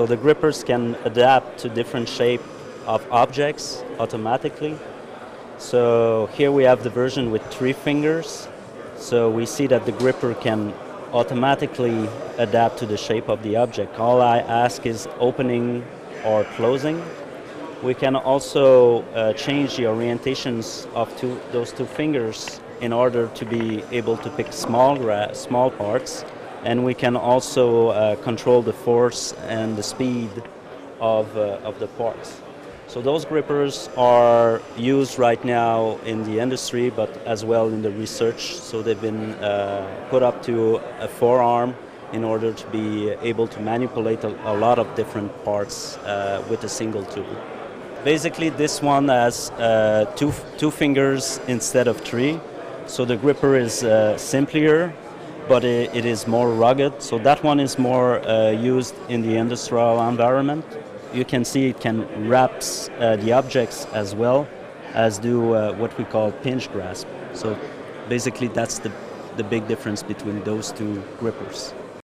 So the grippers can adapt to different shape of objects automatically. So here we have the version with three fingers. So we see that the gripper can automatically adapt to the shape of the object. All I ask is opening or closing. We can also uh, change the orientations of two, those two fingers in order to be able to pick small, small parts. And we can also uh, control the force and the speed of, uh, of the parts. So those grippers are used right now in the industry, but as well in the research. So they've been uh, put up to a forearm in order to be able to manipulate a, a lot of different parts uh, with a single tool. Basically, this one has uh, two, two fingers instead of three. So the gripper is uh, simpler, but it, it is more rugged. So that one is more uh, used in the industrial environment. You can see it can wraps uh, the objects as well as do uh, what we call pinch grasp. So basically, that's the, the big difference between those two grippers.